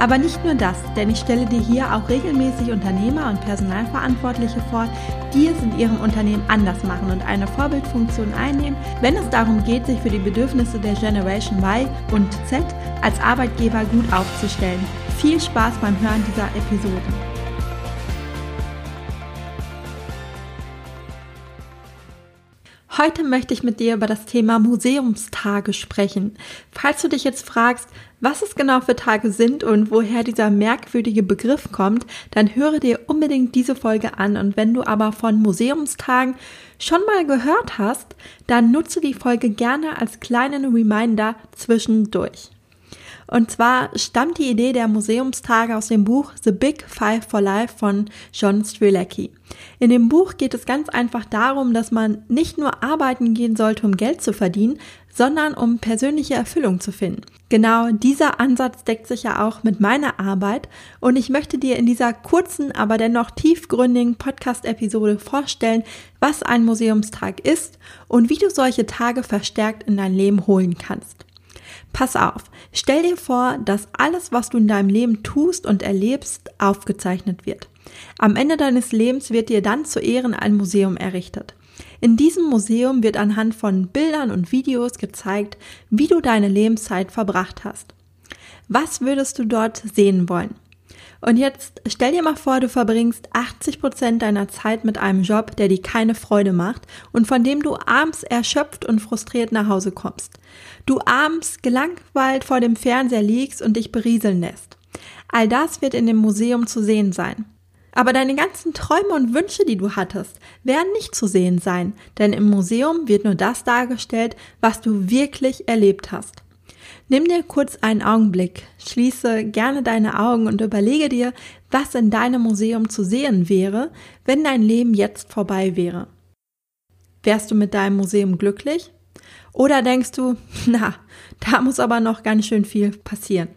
Aber nicht nur das, denn ich stelle dir hier auch regelmäßig Unternehmer und Personalverantwortliche vor, die es in ihrem Unternehmen anders machen und eine Vorbildfunktion einnehmen, wenn es darum geht, sich für die Bedürfnisse der Generation Y und Z als Arbeitgeber gut aufzustellen. Viel Spaß beim Hören dieser Episode. Heute möchte ich mit dir über das Thema Museumstage sprechen. Falls du dich jetzt fragst, was es genau für Tage sind und woher dieser merkwürdige Begriff kommt, dann höre dir unbedingt diese Folge an und wenn du aber von Museumstagen schon mal gehört hast, dann nutze die Folge gerne als kleinen Reminder zwischendurch. Und zwar stammt die Idee der Museumstage aus dem Buch The Big Five for Life von John Strzelecki. In dem Buch geht es ganz einfach darum, dass man nicht nur arbeiten gehen sollte, um Geld zu verdienen, sondern um persönliche Erfüllung zu finden. Genau dieser Ansatz deckt sich ja auch mit meiner Arbeit und ich möchte dir in dieser kurzen, aber dennoch tiefgründigen Podcast-Episode vorstellen, was ein Museumstag ist und wie du solche Tage verstärkt in dein Leben holen kannst. Pass auf, stell dir vor, dass alles, was du in deinem Leben tust und erlebst, aufgezeichnet wird. Am Ende deines Lebens wird dir dann zu Ehren ein Museum errichtet. In diesem Museum wird anhand von Bildern und Videos gezeigt, wie du deine Lebenszeit verbracht hast. Was würdest du dort sehen wollen? Und jetzt stell dir mal vor, du verbringst 80 Prozent deiner Zeit mit einem Job, der dir keine Freude macht und von dem du abends erschöpft und frustriert nach Hause kommst. Du abends gelangweilt vor dem Fernseher liegst und dich berieseln lässt. All das wird in dem Museum zu sehen sein. Aber deine ganzen Träume und Wünsche, die du hattest, werden nicht zu sehen sein, denn im Museum wird nur das dargestellt, was du wirklich erlebt hast. Nimm dir kurz einen Augenblick, schließe gerne deine Augen und überlege dir, was in deinem Museum zu sehen wäre, wenn dein Leben jetzt vorbei wäre. Wärst du mit deinem Museum glücklich? Oder denkst du, na, da muss aber noch ganz schön viel passieren?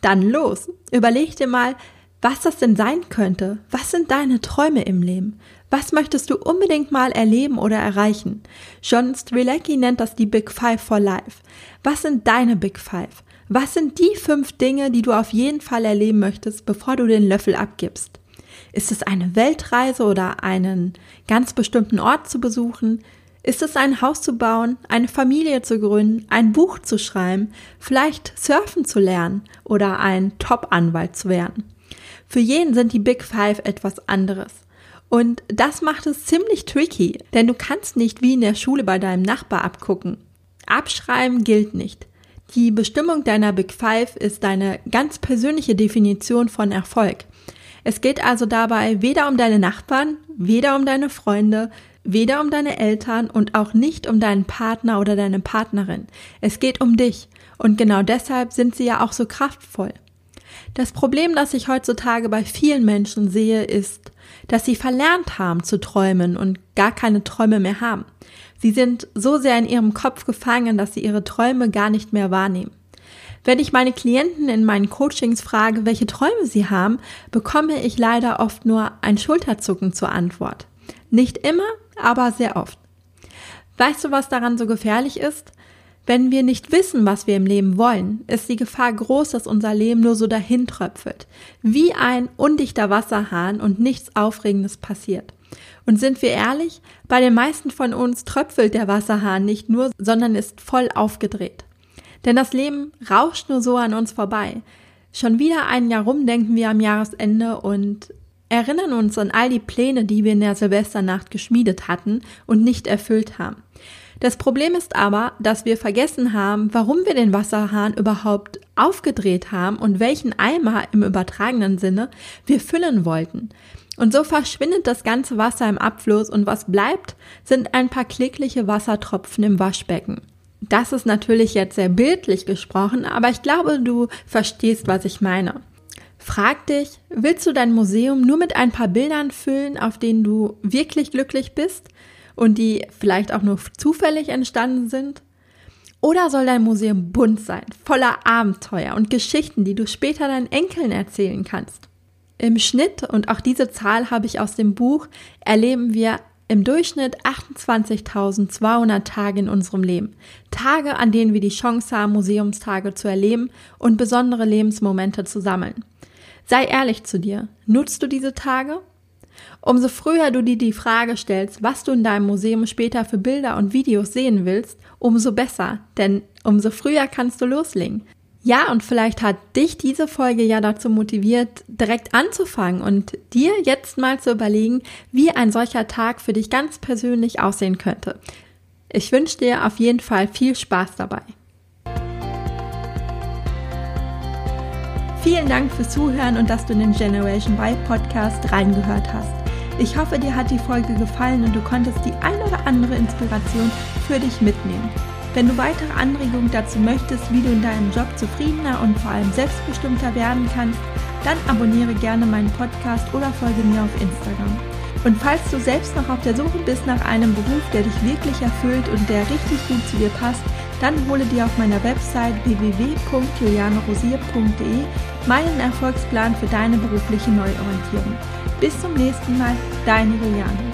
Dann los, überleg dir mal, was das denn sein könnte. Was sind deine Träume im Leben? Was möchtest du unbedingt mal erleben oder erreichen? John Strilecki nennt das die Big Five for Life. Was sind deine Big Five? Was sind die fünf Dinge, die du auf jeden Fall erleben möchtest, bevor du den Löffel abgibst? Ist es eine Weltreise oder einen ganz bestimmten Ort zu besuchen? Ist es ein Haus zu bauen, eine Familie zu gründen, ein Buch zu schreiben, vielleicht surfen zu lernen oder ein Top-Anwalt zu werden? Für jeden sind die Big Five etwas anderes. Und das macht es ziemlich tricky, denn du kannst nicht wie in der Schule bei deinem Nachbar abgucken. Abschreiben gilt nicht. Die Bestimmung deiner Big Five ist deine ganz persönliche Definition von Erfolg. Es geht also dabei weder um deine Nachbarn, weder um deine Freunde, weder um deine Eltern und auch nicht um deinen Partner oder deine Partnerin. Es geht um dich. Und genau deshalb sind sie ja auch so kraftvoll. Das Problem, das ich heutzutage bei vielen Menschen sehe, ist, dass sie verlernt haben zu träumen und gar keine Träume mehr haben. Sie sind so sehr in ihrem Kopf gefangen, dass sie ihre Träume gar nicht mehr wahrnehmen. Wenn ich meine Klienten in meinen Coachings frage, welche Träume sie haben, bekomme ich leider oft nur ein Schulterzucken zur Antwort. Nicht immer, aber sehr oft. Weißt du, was daran so gefährlich ist? Wenn wir nicht wissen, was wir im Leben wollen, ist die Gefahr groß, dass unser Leben nur so dahin tröpfelt. Wie ein undichter Wasserhahn und nichts Aufregendes passiert. Und sind wir ehrlich, bei den meisten von uns tröpfelt der Wasserhahn nicht nur, sondern ist voll aufgedreht. Denn das Leben rauscht nur so an uns vorbei. Schon wieder ein Jahr rum denken wir am Jahresende und erinnern uns an all die Pläne, die wir in der Silvesternacht geschmiedet hatten und nicht erfüllt haben. Das Problem ist aber, dass wir vergessen haben, warum wir den Wasserhahn überhaupt aufgedreht haben und welchen Eimer im übertragenen Sinne wir füllen wollten. Und so verschwindet das ganze Wasser im Abfluss und was bleibt, sind ein paar klägliche Wassertropfen im Waschbecken. Das ist natürlich jetzt sehr bildlich gesprochen, aber ich glaube, du verstehst, was ich meine. Frag dich, willst du dein Museum nur mit ein paar Bildern füllen, auf denen du wirklich glücklich bist und die vielleicht auch nur zufällig entstanden sind? Oder soll dein Museum bunt sein, voller Abenteuer und Geschichten, die du später deinen Enkeln erzählen kannst? Im Schnitt, und auch diese Zahl habe ich aus dem Buch, erleben wir im Durchschnitt 28.200 Tage in unserem Leben. Tage, an denen wir die Chance haben, Museumstage zu erleben und besondere Lebensmomente zu sammeln. Sei ehrlich zu dir. Nutzt du diese Tage? Umso früher du dir die Frage stellst, was du in deinem Museum später für Bilder und Videos sehen willst, umso besser, denn umso früher kannst du loslegen. Ja, und vielleicht hat dich diese Folge ja dazu motiviert, direkt anzufangen und dir jetzt mal zu überlegen, wie ein solcher Tag für dich ganz persönlich aussehen könnte. Ich wünsche dir auf jeden Fall viel Spaß dabei. Vielen Dank fürs Zuhören und dass du in den Generation Y Podcast reingehört hast. Ich hoffe, dir hat die Folge gefallen und du konntest die ein oder andere Inspiration für dich mitnehmen. Wenn du weitere Anregungen dazu möchtest, wie du in deinem Job zufriedener und vor allem selbstbestimmter werden kannst, dann abonniere gerne meinen Podcast oder folge mir auf Instagram. Und falls du selbst noch auf der Suche bist nach einem Beruf, der dich wirklich erfüllt und der richtig gut zu dir passt, dann hole dir auf meiner Website www.julianerosier.de meinen Erfolgsplan für deine berufliche Neuorientierung. Bis zum nächsten Mal, deine Juliane.